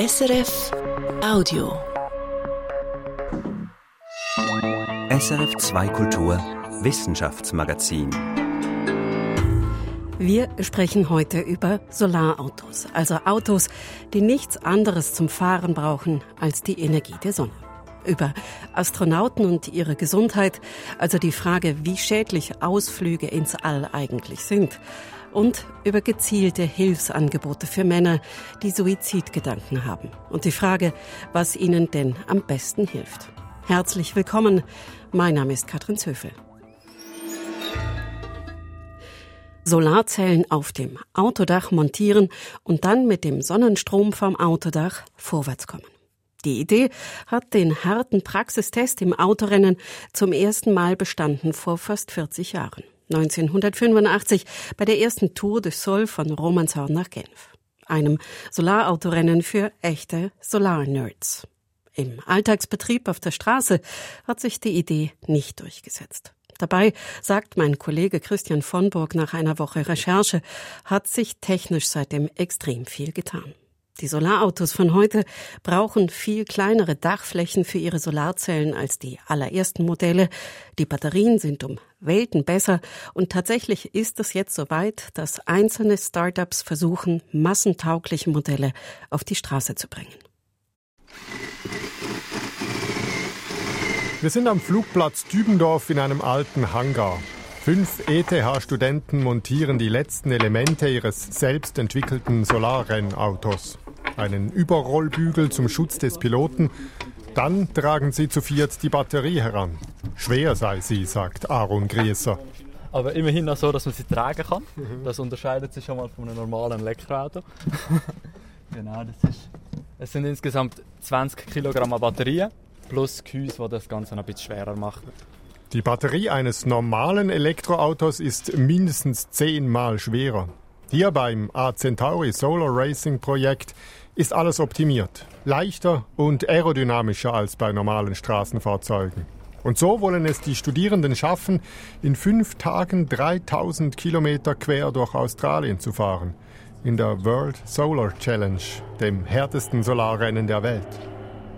SRF Audio. SRF 2 Kultur Wissenschaftsmagazin. Wir sprechen heute über Solarautos, also Autos, die nichts anderes zum Fahren brauchen als die Energie der Sonne. Über Astronauten und ihre Gesundheit, also die Frage, wie schädlich Ausflüge ins All eigentlich sind und über gezielte Hilfsangebote für Männer, die Suizidgedanken haben und die Frage, was ihnen denn am besten hilft. Herzlich willkommen, mein Name ist Katrin Zöfel. Solarzellen auf dem Autodach montieren und dann mit dem Sonnenstrom vom Autodach vorwärtskommen. Die Idee hat den harten Praxistest im Autorennen zum ersten Mal bestanden vor fast 40 Jahren. 1985 bei der ersten Tour de Sol von Romanshorn nach Genf. Einem Solarautorennen für echte Solarnerds. Im Alltagsbetrieb auf der Straße hat sich die Idee nicht durchgesetzt. Dabei, sagt mein Kollege Christian von Burg nach einer Woche Recherche, hat sich technisch seitdem extrem viel getan. Die Solarautos von heute brauchen viel kleinere Dachflächen für ihre Solarzellen als die allerersten Modelle. Die Batterien sind um Welten besser und tatsächlich ist es jetzt soweit, dass einzelne Startups versuchen, massentaugliche Modelle auf die Straße zu bringen. Wir sind am Flugplatz Dübendorf in einem alten Hangar. Fünf ETH-Studenten montieren die letzten Elemente ihres selbst entwickelten Solarrennautos einen Überrollbügel zum Schutz des Piloten. Dann tragen sie zu viert die Batterie heran. Schwer sei sie, sagt Aaron Grieser. Aber immerhin auch so, dass man sie tragen kann. Das unterscheidet sich schon mal von einem normalen Elektroauto. genau, das ist. Es sind insgesamt 20 Kilogramm Batterien plus Gehäuse, die das Ganze noch ein bisschen schwerer machen. Die Batterie eines normalen Elektroautos ist mindestens zehnmal schwerer. Hier beim A Centauri Solar Racing Projekt ist alles optimiert, leichter und aerodynamischer als bei normalen Straßenfahrzeugen. Und so wollen es die Studierenden schaffen, in fünf Tagen 3000 Kilometer quer durch Australien zu fahren, in der World Solar Challenge, dem härtesten Solarrennen der Welt.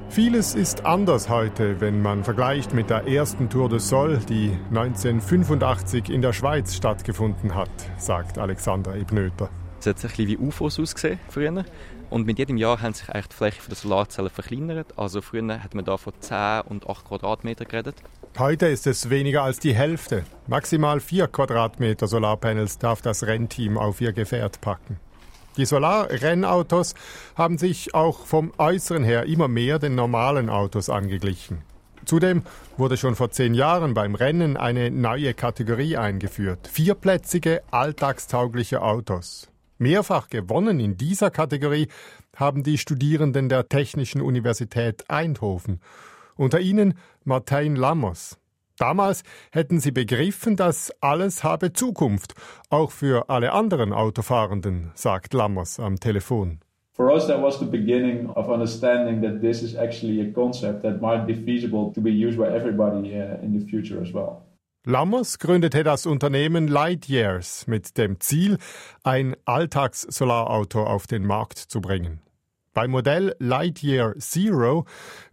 Vieles ist anders heute, wenn man vergleicht mit der ersten Tour de Sol, die 1985 in der Schweiz stattgefunden hat, sagt Alexander Ebnöter. Es hat ein bisschen wie UFOs ausgesehen früher. Und mit jedem Jahr haben sich eigentlich die Fläche der Solarzellen verkleinert. Also früher hat man da von 10 und 8 Quadratmeter geredet. Heute ist es weniger als die Hälfte. Maximal 4 Quadratmeter Solarpanels darf das Rennteam auf ihr Gefährt packen. Die Solarrennautos haben sich auch vom Äußeren her immer mehr den normalen Autos angeglichen. Zudem wurde schon vor zehn Jahren beim Rennen eine neue Kategorie eingeführt. Vierplätzige, alltagstaugliche Autos. Mehrfach gewonnen in dieser Kategorie haben die Studierenden der Technischen Universität Eindhoven. Unter ihnen Martin Lammers. Damals hätten sie begriffen, dass alles habe Zukunft, auch für alle anderen Autofahrenden, sagt Lammers am Telefon. For us, that was the beginning of understanding that this is actually a concept that might be feasible to be used by everybody uh, in the future as well. Lammers gründete das Unternehmen Lightyears mit dem Ziel, ein Alltags-Solarauto auf den Markt zu bringen. Beim Modell Lightyear Zero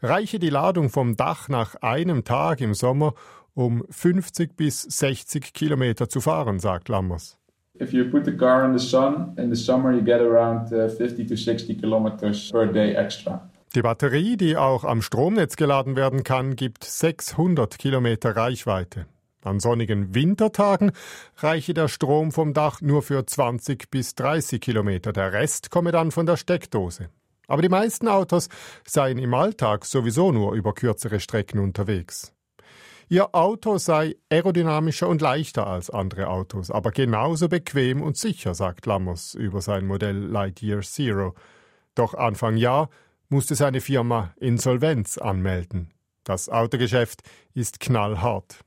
reiche die Ladung vom Dach nach einem Tag im Sommer um 50 bis 60 Kilometer zu fahren, sagt Lammers. If you put the car in the sun, in the summer you get around 50 uh, to 60 kilometers per day extra. Die Batterie, die auch am Stromnetz geladen werden kann, gibt 600 Kilometer Reichweite. An sonnigen Wintertagen reiche der Strom vom Dach nur für 20 bis 30 Kilometer. Der Rest komme dann von der Steckdose. Aber die meisten Autos seien im Alltag sowieso nur über kürzere Strecken unterwegs. Ihr Auto sei aerodynamischer und leichter als andere Autos, aber genauso bequem und sicher, sagt Lammers über sein Modell Lightyear Zero. Doch Anfang Jahr musste seine Firma Insolvenz anmelden. Das Autogeschäft ist knallhart.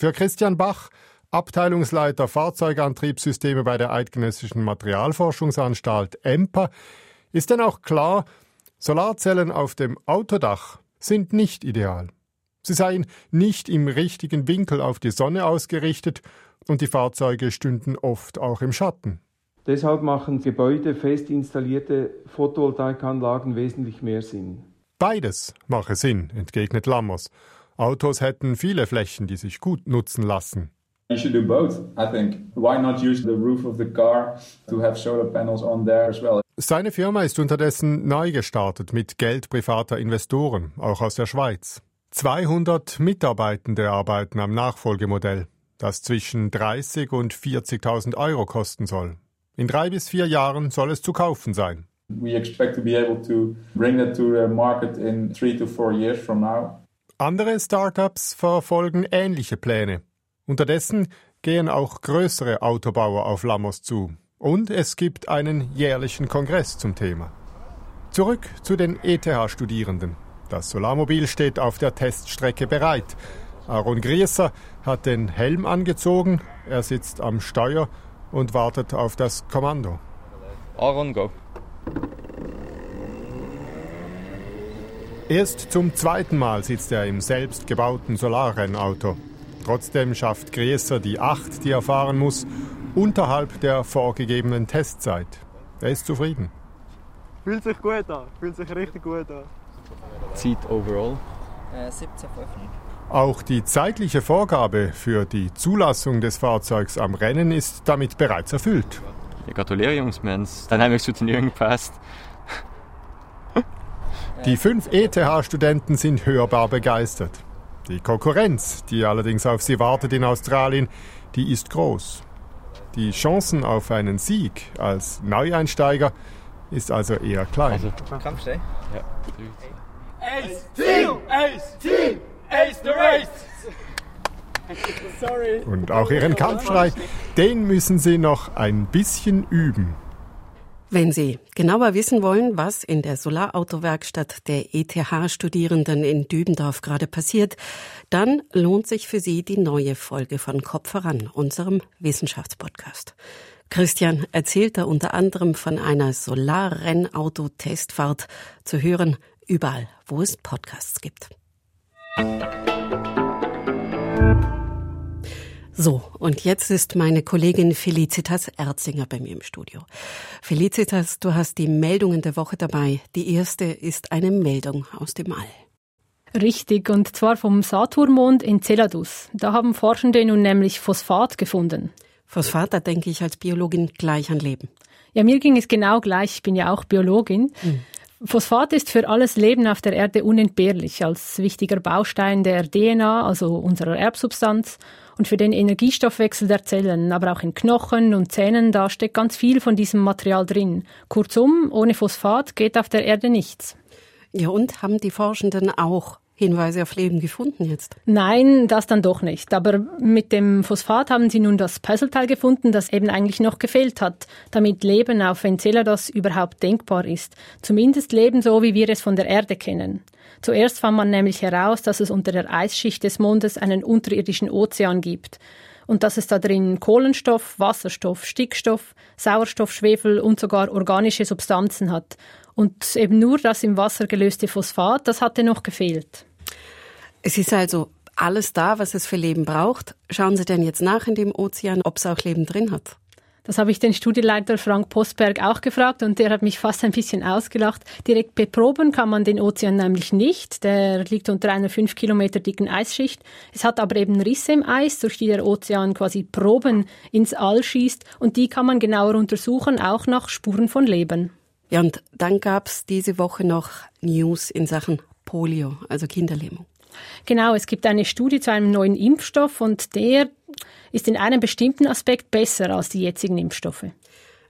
Für Christian Bach, Abteilungsleiter Fahrzeugantriebssysteme bei der Eidgenössischen Materialforschungsanstalt EMPA, ist denn auch klar, Solarzellen auf dem Autodach sind nicht ideal. Sie seien nicht im richtigen Winkel auf die Sonne ausgerichtet und die Fahrzeuge stünden oft auch im Schatten. Deshalb machen Gebäude fest installierte Photovoltaikanlagen wesentlich mehr Sinn. Beides mache Sinn, entgegnet Lammers. Autos hätten viele Flächen, die sich gut nutzen lassen. You should do both, I think. Why not use the roof of the car to have solar panels on there as well? Seine Firma ist unterdessen neu gestartet mit Geld privater Investoren, auch aus der Schweiz. 200 Mitarbeitende arbeiten am Nachfolgemodell, das zwischen 30 und 40.000 Euro kosten soll. In drei bis vier Jahren soll es zu kaufen sein. We expect to be able to bring that to the market in three to four years from now. Andere Startups verfolgen ähnliche Pläne. Unterdessen gehen auch größere Autobauer auf Lamos zu. Und es gibt einen jährlichen Kongress zum Thema. Zurück zu den ETH-Studierenden. Das Solarmobil steht auf der Teststrecke bereit. Aaron Grieser hat den Helm angezogen, er sitzt am Steuer und wartet auf das Kommando. Aaron, go. Erst zum zweiten Mal sitzt er im selbstgebauten Solarrennauto. Trotzdem schafft Grieser die Acht, die er fahren muss, unterhalb der vorgegebenen Testzeit. Er ist zufrieden. Fühlt sich gut an, fühlt sich richtig gut an. Zeit overall? Äh, 17,5. Auch die zeitliche Vorgabe für die Zulassung des Fahrzeugs am Rennen ist damit bereits erfüllt. Ja, gratuliere Jungs, wir haben es Dynamics zu Turnieren gepasst. Die fünf ETH-Studenten sind hörbar begeistert. Die Konkurrenz, die allerdings auf sie wartet in Australien, die ist groß. Die Chancen auf einen Sieg als Neueinsteiger ist also eher klein. Also, Kampfsteh? ja. Ace, Team! Ace, Team! Ace the race! Sorry. Und auch ihren Kampfschrei, den müssen sie noch ein bisschen üben. Wenn Sie genauer wissen wollen, was in der Solarautowerkstatt der ETH-Studierenden in Dübendorf gerade passiert, dann lohnt sich für Sie die neue Folge von Kopf voran, unserem Wissenschaftspodcast. Christian erzählt da unter anderem von einer Solarrennauto-Testfahrt zu hören, überall, wo es Podcasts gibt. So, und jetzt ist meine Kollegin Felicitas Erzinger bei mir im Studio. Felicitas, du hast die Meldungen der Woche dabei. Die erste ist eine Meldung aus dem All. Richtig, und zwar vom Saturnmond in Celadus. Da haben Forschende nun nämlich Phosphat gefunden. Phosphat, da denke ich als Biologin gleich an Leben. Ja, mir ging es genau gleich. Ich bin ja auch Biologin. Mhm. Phosphat ist für alles Leben auf der Erde unentbehrlich als wichtiger Baustein der DNA, also unserer Erbsubstanz, und für den Energiestoffwechsel der Zellen, aber auch in Knochen und Zähnen, da steckt ganz viel von diesem Material drin. Kurzum, ohne Phosphat geht auf der Erde nichts. Ja, und haben die Forschenden auch Hinweise auf Leben gefunden jetzt? Nein, das dann doch nicht. Aber mit dem Phosphat haben sie nun das Puzzleteil gefunden, das eben eigentlich noch gefehlt hat, damit Leben auf Enceladus überhaupt denkbar ist. Zumindest Leben so, wie wir es von der Erde kennen. Zuerst fand man nämlich heraus, dass es unter der Eisschicht des Mondes einen unterirdischen Ozean gibt und dass es da drin Kohlenstoff, Wasserstoff, Stickstoff, Sauerstoff, Schwefel und sogar organische Substanzen hat. Und eben nur das im Wasser gelöste Phosphat, das hatte noch gefehlt. Es ist also alles da, was es für Leben braucht. Schauen Sie denn jetzt nach in dem Ozean, ob es auch Leben drin hat? Das habe ich den Studieleiter Frank Postberg auch gefragt und der hat mich fast ein bisschen ausgelacht. Direkt beproben kann man den Ozean nämlich nicht. Der liegt unter einer fünf Kilometer dicken Eisschicht. Es hat aber eben Risse im Eis, durch die der Ozean quasi Proben ins All schießt und die kann man genauer untersuchen, auch nach Spuren von Leben. Ja, und dann gab es diese Woche noch News in Sachen Polio, also Kinderlähmung. Genau, es gibt eine Studie zu einem neuen Impfstoff und der ist in einem bestimmten Aspekt besser als die jetzigen Impfstoffe.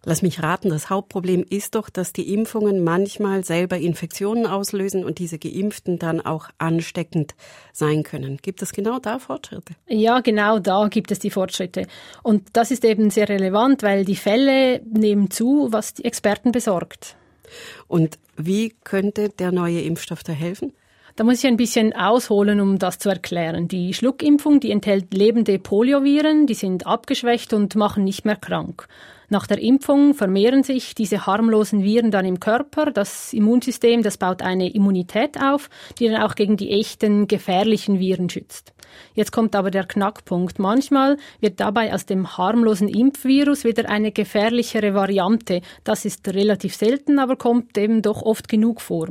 Lass mich raten, das Hauptproblem ist doch, dass die Impfungen manchmal selber Infektionen auslösen und diese Geimpften dann auch ansteckend sein können. Gibt es genau da Fortschritte? Ja, genau da gibt es die Fortschritte. Und das ist eben sehr relevant, weil die Fälle nehmen zu, was die Experten besorgt. Und wie könnte der neue Impfstoff da helfen? Da muss ich ein bisschen ausholen, um das zu erklären. Die Schluckimpfung, die enthält lebende Polioviren, die sind abgeschwächt und machen nicht mehr krank. Nach der Impfung vermehren sich diese harmlosen Viren dann im Körper. Das Immunsystem, das baut eine Immunität auf, die dann auch gegen die echten gefährlichen Viren schützt. Jetzt kommt aber der Knackpunkt. Manchmal wird dabei aus dem harmlosen Impfvirus wieder eine gefährlichere Variante. Das ist relativ selten, aber kommt eben doch oft genug vor.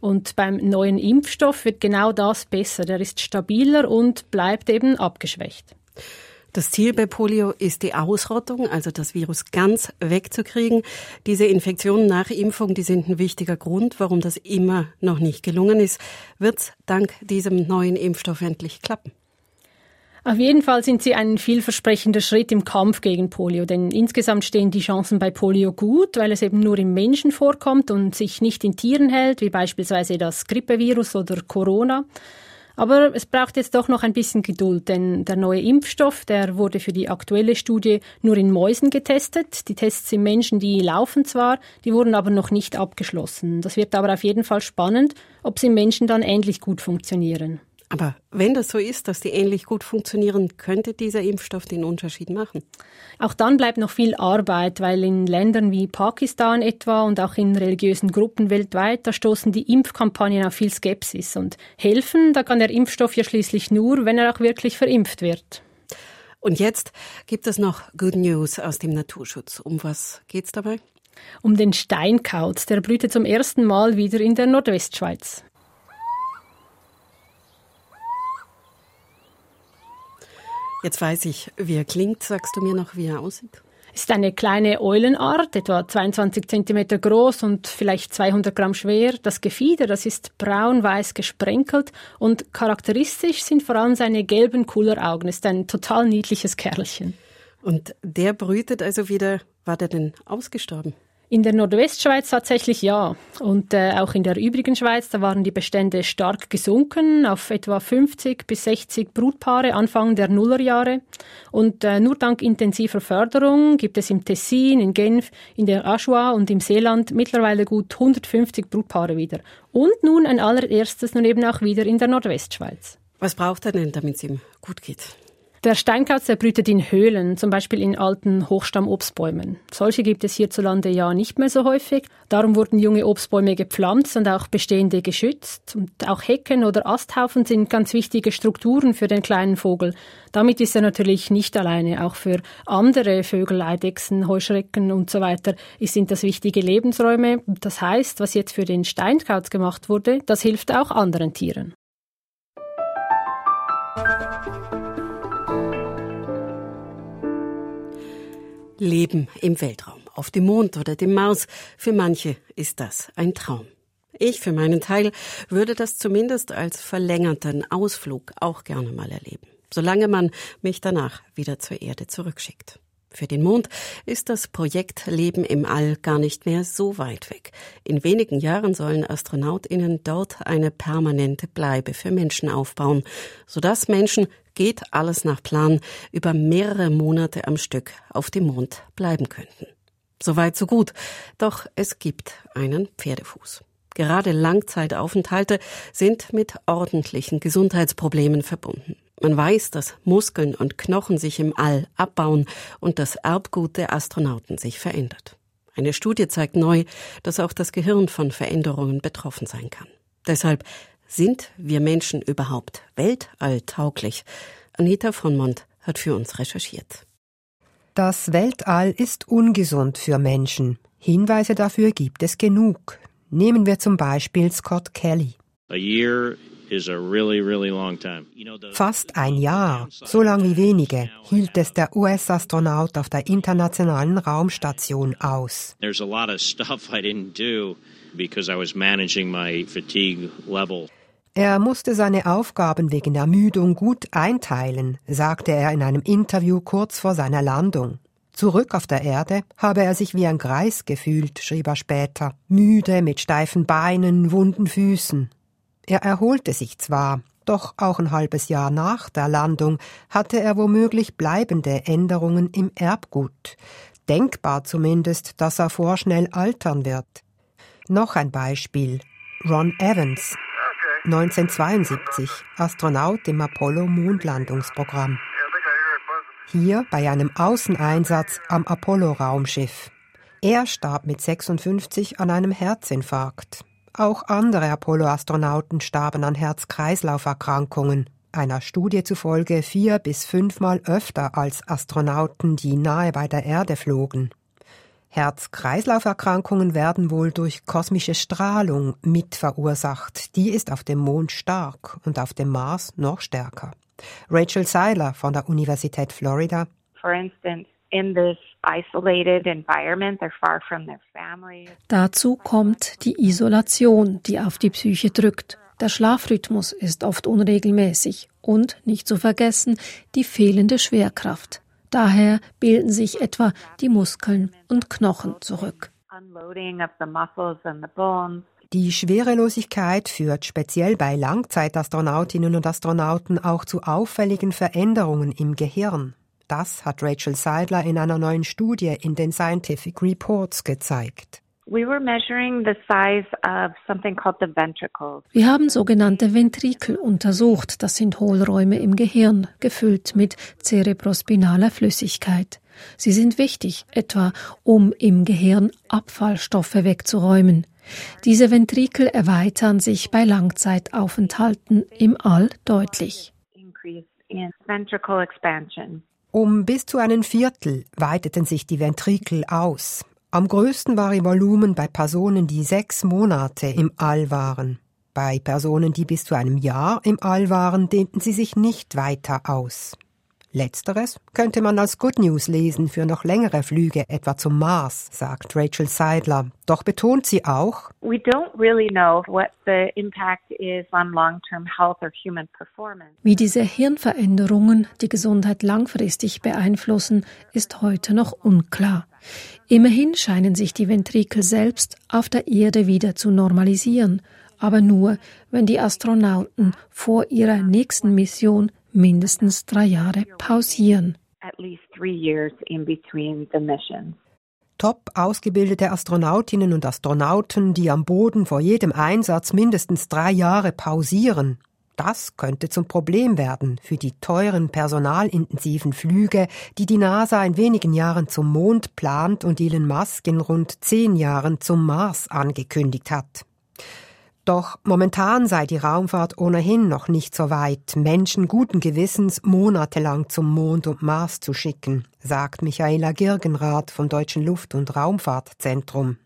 Und beim neuen Impfstoff wird genau das besser. Der ist stabiler und bleibt eben abgeschwächt. Das Ziel bei Polio ist die Ausrottung, also das Virus ganz wegzukriegen. Diese Infektionen nach Impfung, die sind ein wichtiger Grund, warum das immer noch nicht gelungen ist. Wird es dank diesem neuen Impfstoff endlich klappen? Auf jeden Fall sind sie ein vielversprechender Schritt im Kampf gegen Polio, denn insgesamt stehen die Chancen bei Polio gut, weil es eben nur im Menschen vorkommt und sich nicht in Tieren hält, wie beispielsweise das Grippevirus oder Corona. Aber es braucht jetzt doch noch ein bisschen Geduld, denn der neue Impfstoff, der wurde für die aktuelle Studie nur in Mäusen getestet. Die Tests im Menschen, die laufen zwar, die wurden aber noch nicht abgeschlossen. Das wird aber auf jeden Fall spannend, ob sie im Menschen dann ähnlich gut funktionieren. Aber wenn das so ist, dass die ähnlich gut funktionieren, könnte dieser Impfstoff den Unterschied machen? Auch dann bleibt noch viel Arbeit, weil in Ländern wie Pakistan etwa und auch in religiösen Gruppen weltweit, da stoßen die Impfkampagnen auf viel Skepsis. Und helfen, da kann der Impfstoff ja schließlich nur, wenn er auch wirklich verimpft wird. Und jetzt gibt es noch Good News aus dem Naturschutz. Um was geht's dabei? Um den Steinkauz, der blühte zum ersten Mal wieder in der Nordwestschweiz. Jetzt weiß ich, wie er klingt. Sagst du mir noch, wie er aussieht? Es ist eine kleine Eulenart, etwa 22 cm groß und vielleicht 200 Gramm schwer. Das Gefieder, das ist braun-weiß gesprenkelt und charakteristisch sind vor allem seine gelben Kulleraugen. Ist ein total niedliches Kerlchen. Und der brütet also wieder, war der denn ausgestorben? In der Nordwestschweiz tatsächlich ja. Und äh, auch in der übrigen Schweiz, da waren die Bestände stark gesunken auf etwa 50 bis 60 Brutpaare Anfang der Nullerjahre. Und äh, nur dank intensiver Förderung gibt es im Tessin, in Genf, in der Aschua und im Seeland mittlerweile gut 150 Brutpaare wieder. Und nun ein allererstes nun eben auch wieder in der Nordwestschweiz. Was braucht er denn, damit es ihm gut geht? Der Steinkauz der brütet in Höhlen, zum Beispiel in alten Hochstammobstbäumen. Solche gibt es hierzulande ja nicht mehr so häufig. Darum wurden junge Obstbäume gepflanzt und auch bestehende geschützt. Und auch Hecken oder Asthaufen sind ganz wichtige Strukturen für den kleinen Vogel. Damit ist er natürlich nicht alleine. Auch für andere Vögel, Eidechsen, Heuschrecken und so weiter sind das wichtige Lebensräume. Das heißt, was jetzt für den Steinkauz gemacht wurde, das hilft auch anderen Tieren. Leben im Weltraum, auf dem Mond oder dem Mars. Für manche ist das ein Traum. Ich für meinen Teil würde das zumindest als verlängerten Ausflug auch gerne mal erleben, solange man mich danach wieder zur Erde zurückschickt. Für den Mond ist das Projekt Leben im All gar nicht mehr so weit weg. In wenigen Jahren sollen Astronautinnen dort eine permanente Bleibe für Menschen aufbauen, sodass Menschen geht alles nach Plan, über mehrere Monate am Stück auf dem Mond bleiben könnten. Soweit so gut. Doch es gibt einen Pferdefuß. Gerade Langzeitaufenthalte sind mit ordentlichen Gesundheitsproblemen verbunden. Man weiß, dass Muskeln und Knochen sich im All abbauen und das Erbgut der Astronauten sich verändert. Eine Studie zeigt neu, dass auch das Gehirn von Veränderungen betroffen sein kann. Deshalb sind wir Menschen überhaupt weltalltauglich? Anita von Mont hat für uns recherchiert. Das Weltall ist ungesund für Menschen. Hinweise dafür gibt es genug. Nehmen wir zum Beispiel Scott Kelly. Fast ein Jahr, so lang wie wenige, hielt es der US-Astronaut auf der internationalen Raumstation aus. There's a lot of stuff I didn't do because I was managing my fatigue level. Er musste seine Aufgaben wegen Ermüdung gut einteilen, sagte er in einem Interview kurz vor seiner Landung. Zurück auf der Erde habe er sich wie ein Greis gefühlt, schrieb er später, müde, mit steifen Beinen, wunden Füßen. Er erholte sich zwar, doch auch ein halbes Jahr nach der Landung hatte er womöglich bleibende Änderungen im Erbgut. Denkbar zumindest, dass er vorschnell altern wird. Noch ein Beispiel. Ron Evans, 1972, Astronaut im Apollo-Mondlandungsprogramm. Hier bei einem Außeneinsatz am Apollo-Raumschiff. Er starb mit 56 an einem Herzinfarkt. Auch andere Apollo-Astronauten starben an Herz-Kreislauf-Erkrankungen. Einer Studie zufolge vier bis fünfmal öfter als Astronauten, die nahe bei der Erde flogen. Herz-Kreislauf-Erkrankungen werden wohl durch kosmische Strahlung mit verursacht. Die ist auf dem Mond stark und auf dem Mars noch stärker. Rachel Seiler von der Universität Florida. For instance, in this isolated environment, they're far from their family. Dazu kommt die Isolation, die auf die Psyche drückt. Der Schlafrhythmus ist oft unregelmäßig und, nicht zu vergessen, die fehlende Schwerkraft. Daher bilden sich etwa die Muskeln und Knochen zurück. Die Schwerelosigkeit führt speziell bei Langzeitastronautinnen und Astronauten auch zu auffälligen Veränderungen im Gehirn. Das hat Rachel Seidler in einer neuen Studie in den Scientific Reports gezeigt. Wir haben sogenannte Ventrikel untersucht. Das sind Hohlräume im Gehirn, gefüllt mit cerebrospinaler Flüssigkeit. Sie sind wichtig, etwa um im Gehirn Abfallstoffe wegzuräumen. Diese Ventrikel erweitern sich bei Langzeitaufenthalten im All deutlich. Um bis zu einem Viertel weiteten sich die Ventrikel aus. Am größten war ihr Volumen bei Personen, die sechs Monate im All waren. Bei Personen, die bis zu einem Jahr im All waren, dehnten sie sich nicht weiter aus. Letzteres könnte man als Good News lesen für noch längere Flüge, etwa zum Mars, sagt Rachel Seidler. Doch betont sie auch, We don't really know what the impact is on long-term health or human performance. Wie diese Hirnveränderungen die Gesundheit langfristig beeinflussen, ist heute noch unklar. Immerhin scheinen sich die Ventrikel selbst auf der Erde wieder zu normalisieren, aber nur, wenn die Astronauten vor ihrer nächsten Mission mindestens drei Jahre pausieren. Top ausgebildete Astronautinnen und Astronauten, die am Boden vor jedem Einsatz mindestens drei Jahre pausieren. Das könnte zum Problem werden für die teuren personalintensiven Flüge, die die NASA in wenigen Jahren zum Mond plant und Elon Musk in rund zehn Jahren zum Mars angekündigt hat. Doch momentan sei die Raumfahrt ohnehin noch nicht so weit, Menschen guten Gewissens monatelang zum Mond und Mars zu schicken, sagt Michaela Girgenrath vom Deutschen Luft- und Raumfahrtzentrum.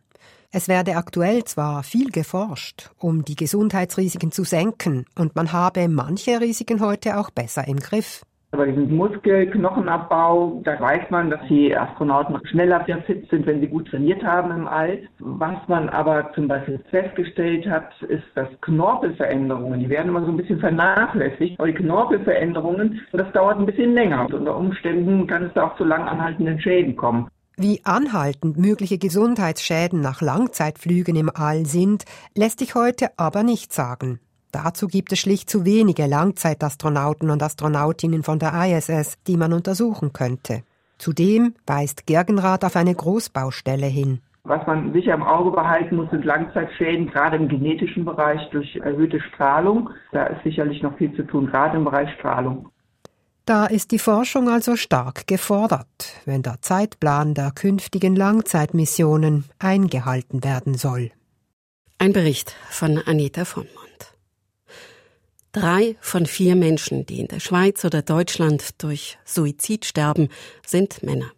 Es werde aktuell zwar viel geforscht, um die Gesundheitsrisiken zu senken, und man habe manche Risiken heute auch besser im Griff. Bei diesem Muskelknochenabbau, da weiß man, dass die Astronauten schneller fit sind, wenn sie gut trainiert haben im All. Was man aber zum Beispiel festgestellt hat, ist, dass Knorpelveränderungen, die werden immer so ein bisschen vernachlässigt, aber die Knorpelveränderungen, das dauert ein bisschen länger. Und unter Umständen kann es da auch zu lang anhaltenden Schäden kommen. Wie anhaltend mögliche Gesundheitsschäden nach Langzeitflügen im All sind, lässt sich heute aber nicht sagen. Dazu gibt es schlicht zu wenige Langzeitastronauten und Astronautinnen von der ISS, die man untersuchen könnte. Zudem weist Gergenrath auf eine Großbaustelle hin. Was man sicher im Auge behalten muss, sind Langzeitschäden, gerade im genetischen Bereich durch erhöhte Strahlung. Da ist sicherlich noch viel zu tun, gerade im Bereich Strahlung. Da ist die Forschung also stark gefordert, wenn der Zeitplan der künftigen Langzeitmissionen eingehalten werden soll. Ein Bericht von Anita von Drei von vier Menschen, die in der Schweiz oder Deutschland durch Suizid sterben, sind Männer.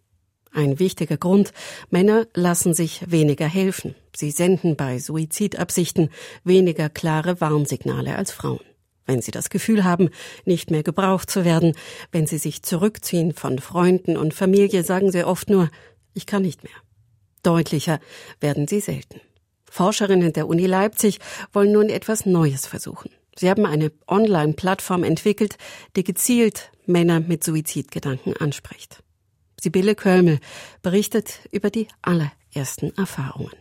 Ein wichtiger Grund, Männer lassen sich weniger helfen. Sie senden bei Suizidabsichten weniger klare Warnsignale als Frauen. Wenn sie das Gefühl haben, nicht mehr gebraucht zu werden, wenn sie sich zurückziehen von Freunden und Familie, sagen sie oft nur, ich kann nicht mehr. Deutlicher werden sie selten. Forscherinnen der Uni Leipzig wollen nun etwas Neues versuchen. Sie haben eine Online-Plattform entwickelt, die gezielt Männer mit Suizidgedanken anspricht. Sibylle Kölmel berichtet über die allerersten Erfahrungen.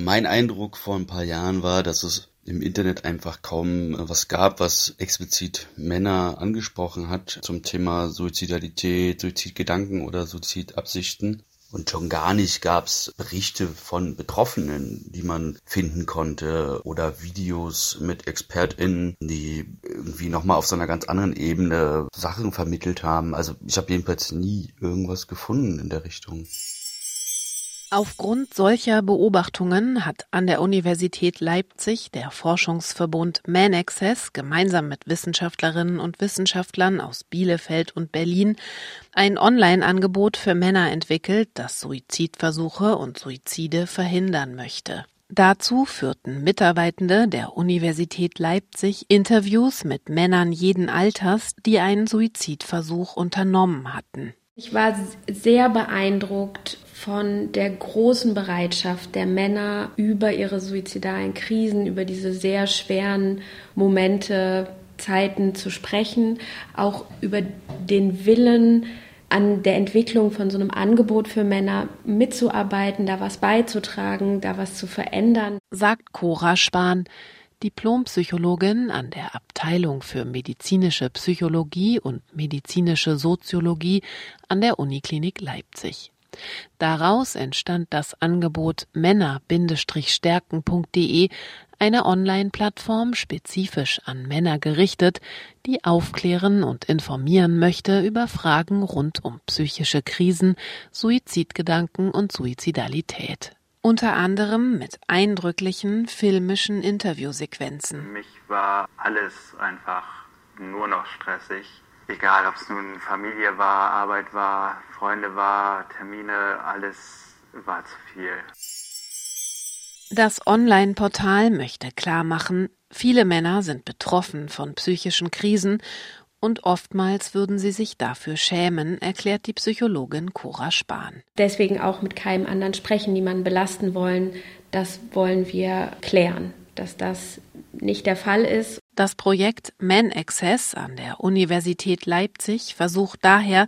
Mein Eindruck vor ein paar Jahren war, dass es im Internet einfach kaum was gab, was explizit Männer angesprochen hat zum Thema Suizidalität, Suizidgedanken oder Suizidabsichten. Und schon gar nicht gab es Berichte von Betroffenen, die man finden konnte oder Videos mit ExpertInnen, die irgendwie nochmal auf so einer ganz anderen Ebene Sachen vermittelt haben. Also ich habe jedenfalls nie irgendwas gefunden in der Richtung. Aufgrund solcher Beobachtungen hat an der Universität Leipzig der Forschungsverbund Man Access gemeinsam mit Wissenschaftlerinnen und Wissenschaftlern aus Bielefeld und Berlin ein Online-Angebot für Männer entwickelt, das Suizidversuche und Suizide verhindern möchte. Dazu führten Mitarbeitende der Universität Leipzig Interviews mit Männern jeden Alters, die einen Suizidversuch unternommen hatten. Ich war sehr beeindruckt von der großen Bereitschaft der Männer über ihre suizidalen Krisen, über diese sehr schweren Momente, Zeiten zu sprechen, auch über den Willen, an der Entwicklung von so einem Angebot für Männer mitzuarbeiten, da was beizutragen, da was zu verändern. Sagt Cora Spahn, Diplompsychologin an der Abteilung für medizinische Psychologie und medizinische Soziologie an der Uniklinik Leipzig. Daraus entstand das Angebot männer-stärken.de, eine Online-Plattform spezifisch an Männer gerichtet, die aufklären und informieren möchte über Fragen rund um psychische Krisen, Suizidgedanken und Suizidalität. Unter anderem mit eindrücklichen filmischen Interviewsequenzen. Mich war alles einfach nur noch stressig. Egal, ob es nun Familie war, Arbeit war, Freunde war, Termine, alles war zu viel. Das Online-Portal möchte klarmachen, viele Männer sind betroffen von psychischen Krisen und oftmals würden sie sich dafür schämen, erklärt die Psychologin Cora Spahn. Deswegen auch mit keinem anderen sprechen, niemanden belasten wollen, das wollen wir klären, dass das nicht der Fall ist. Das Projekt Man Access an der Universität Leipzig versucht daher,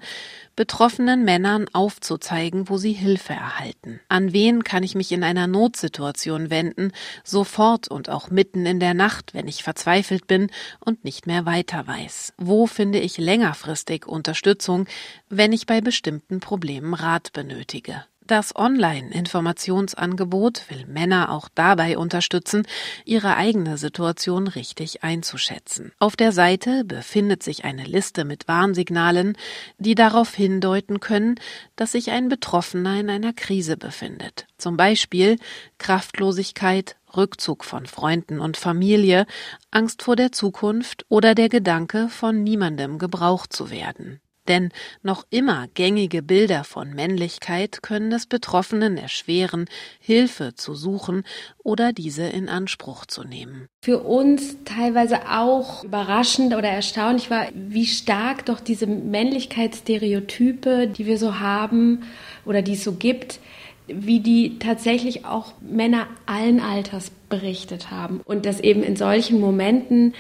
betroffenen Männern aufzuzeigen, wo sie Hilfe erhalten. An wen kann ich mich in einer Notsituation wenden, sofort und auch mitten in der Nacht, wenn ich verzweifelt bin und nicht mehr weiter weiß? Wo finde ich längerfristig Unterstützung, wenn ich bei bestimmten Problemen Rat benötige? Das Online-Informationsangebot will Männer auch dabei unterstützen, ihre eigene Situation richtig einzuschätzen. Auf der Seite befindet sich eine Liste mit Warnsignalen, die darauf hindeuten können, dass sich ein Betroffener in einer Krise befindet. Zum Beispiel Kraftlosigkeit, Rückzug von Freunden und Familie, Angst vor der Zukunft oder der Gedanke, von niemandem gebraucht zu werden. Denn noch immer gängige Bilder von Männlichkeit können es Betroffenen erschweren, Hilfe zu suchen oder diese in Anspruch zu nehmen. Für uns teilweise auch überraschend oder erstaunlich war, wie stark doch diese Männlichkeitsstereotype, die wir so haben oder die es so gibt, wie die tatsächlich auch Männer allen Alters berichtet haben. Und dass eben in solchen Momenten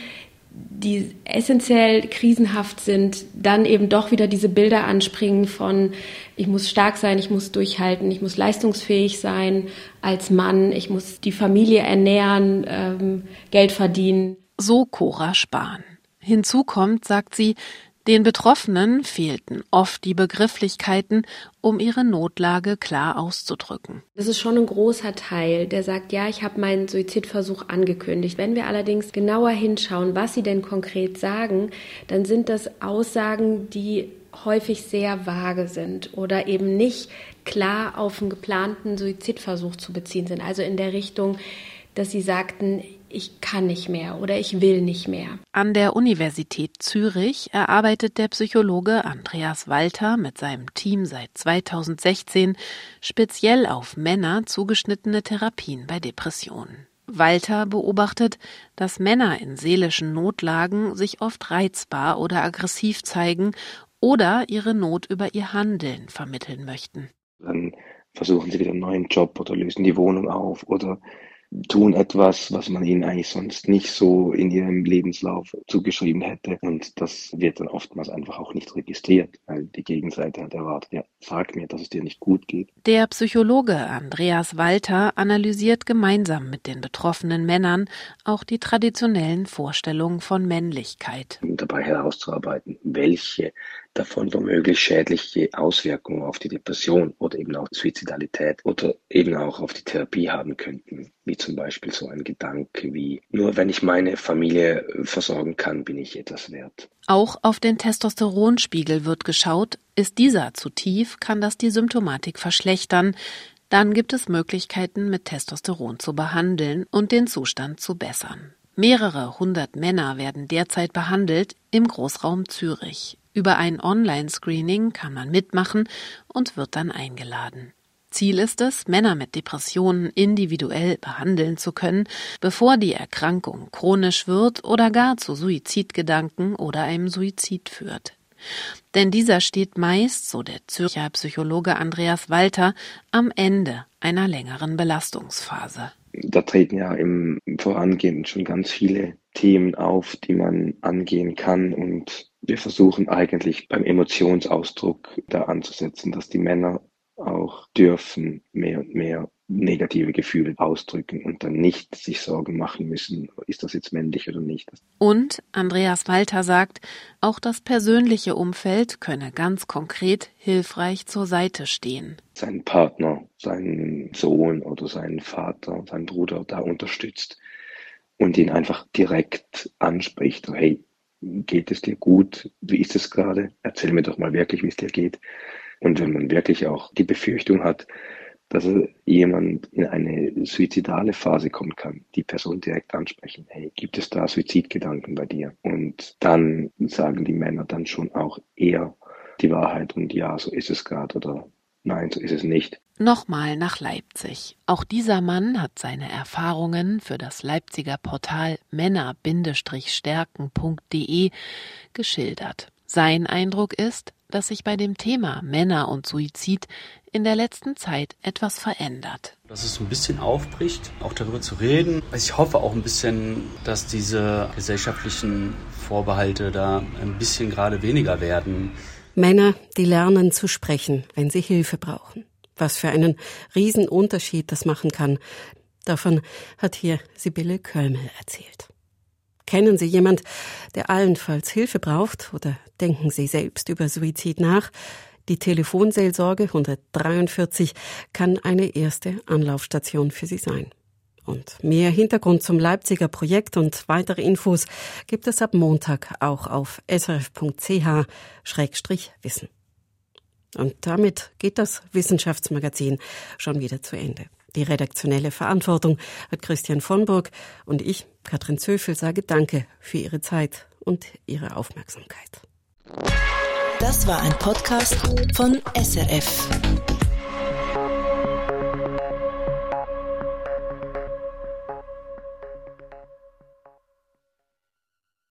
die essentiell krisenhaft sind, dann eben doch wieder diese Bilder anspringen von, ich muss stark sein, ich muss durchhalten, ich muss leistungsfähig sein als Mann, ich muss die Familie ernähren, ähm, Geld verdienen. So Cora Spahn. Hinzu kommt, sagt sie, den Betroffenen fehlten oft die Begrifflichkeiten, um ihre Notlage klar auszudrücken. Das ist schon ein großer Teil, der sagt, ja, ich habe meinen Suizidversuch angekündigt. Wenn wir allerdings genauer hinschauen, was sie denn konkret sagen, dann sind das Aussagen, die häufig sehr vage sind oder eben nicht klar auf einen geplanten Suizidversuch zu beziehen sind. Also in der Richtung, dass sie sagten, ich kann nicht mehr oder ich will nicht mehr. An der Universität Zürich erarbeitet der Psychologe Andreas Walter mit seinem Team seit 2016 speziell auf Männer zugeschnittene Therapien bei Depressionen. Walter beobachtet, dass Männer in seelischen Notlagen sich oft reizbar oder aggressiv zeigen oder ihre Not über ihr Handeln vermitteln möchten. Dann versuchen sie wieder einen neuen Job oder lösen die Wohnung auf oder tun etwas, was man ihnen eigentlich sonst nicht so in ihrem Lebenslauf zugeschrieben hätte. Und das wird dann oftmals einfach auch nicht registriert, weil die Gegenseite hat erwartet, ja, sag mir, dass es dir nicht gut geht. Der Psychologe Andreas Walter analysiert gemeinsam mit den betroffenen Männern auch die traditionellen Vorstellungen von Männlichkeit. Dabei herauszuarbeiten, welche davon womöglich schädliche Auswirkungen auf die Depression oder eben auch Suizidalität oder eben auch auf die Therapie haben könnten, wie zum Beispiel so ein Gedanke wie, nur wenn ich meine Familie versorgen kann, bin ich etwas wert. Auch auf den Testosteronspiegel wird geschaut. Ist dieser zu tief, kann das die Symptomatik verschlechtern. Dann gibt es Möglichkeiten, mit Testosteron zu behandeln und den Zustand zu bessern. Mehrere hundert Männer werden derzeit behandelt im Großraum Zürich. Über ein Online-Screening kann man mitmachen und wird dann eingeladen. Ziel ist es, Männer mit Depressionen individuell behandeln zu können, bevor die Erkrankung chronisch wird oder gar zu Suizidgedanken oder einem Suizid führt. Denn dieser steht meist, so der Zürcher Psychologe Andreas Walter, am Ende einer längeren Belastungsphase. Da treten ja im Vorangehen schon ganz viele Themen auf, die man angehen kann. Und wir versuchen eigentlich beim Emotionsausdruck da anzusetzen, dass die Männer auch dürfen mehr und mehr negative Gefühle ausdrücken und dann nicht sich Sorgen machen müssen, ist das jetzt männlich oder nicht. Und Andreas Walter sagt, auch das persönliche Umfeld könne ganz konkret hilfreich zur Seite stehen. Seinen Partner, seinen Sohn oder seinen Vater, seinen Bruder da unterstützt und ihn einfach direkt anspricht, hey, geht es dir gut? Wie ist es gerade? Erzähl mir doch mal wirklich, wie es dir geht. Und wenn man wirklich auch die Befürchtung hat, dass jemand in eine suizidale Phase kommen kann, die Person direkt ansprechen, hey, gibt es da Suizidgedanken bei dir? Und dann sagen die Männer dann schon auch eher die Wahrheit und ja, so ist es gerade oder nein, so ist es nicht. Nochmal nach Leipzig. Auch dieser Mann hat seine Erfahrungen für das Leipziger Portal männer-stärken.de geschildert. Sein Eindruck ist, dass sich bei dem Thema Männer und Suizid in der letzten Zeit etwas verändert. Dass es ein bisschen aufbricht, auch darüber zu reden. Ich hoffe auch ein bisschen, dass diese gesellschaftlichen Vorbehalte da ein bisschen gerade weniger werden. Männer, die lernen zu sprechen, wenn sie Hilfe brauchen. Was für einen Riesenunterschied das machen kann, davon hat hier Sibylle Kölmel erzählt. Kennen Sie jemand, der allenfalls Hilfe braucht oder denken Sie selbst über Suizid nach? Die Telefonseelsorge 143 kann eine erste Anlaufstation für Sie sein. Und mehr Hintergrund zum Leipziger Projekt und weitere Infos gibt es ab Montag auch auf srf.ch-wissen. Und damit geht das Wissenschaftsmagazin schon wieder zu Ende. Die redaktionelle Verantwortung hat Christian von Burg und ich, Katrin Zöfel, sage Danke für Ihre Zeit und Ihre Aufmerksamkeit. Das war ein Podcast von SRF.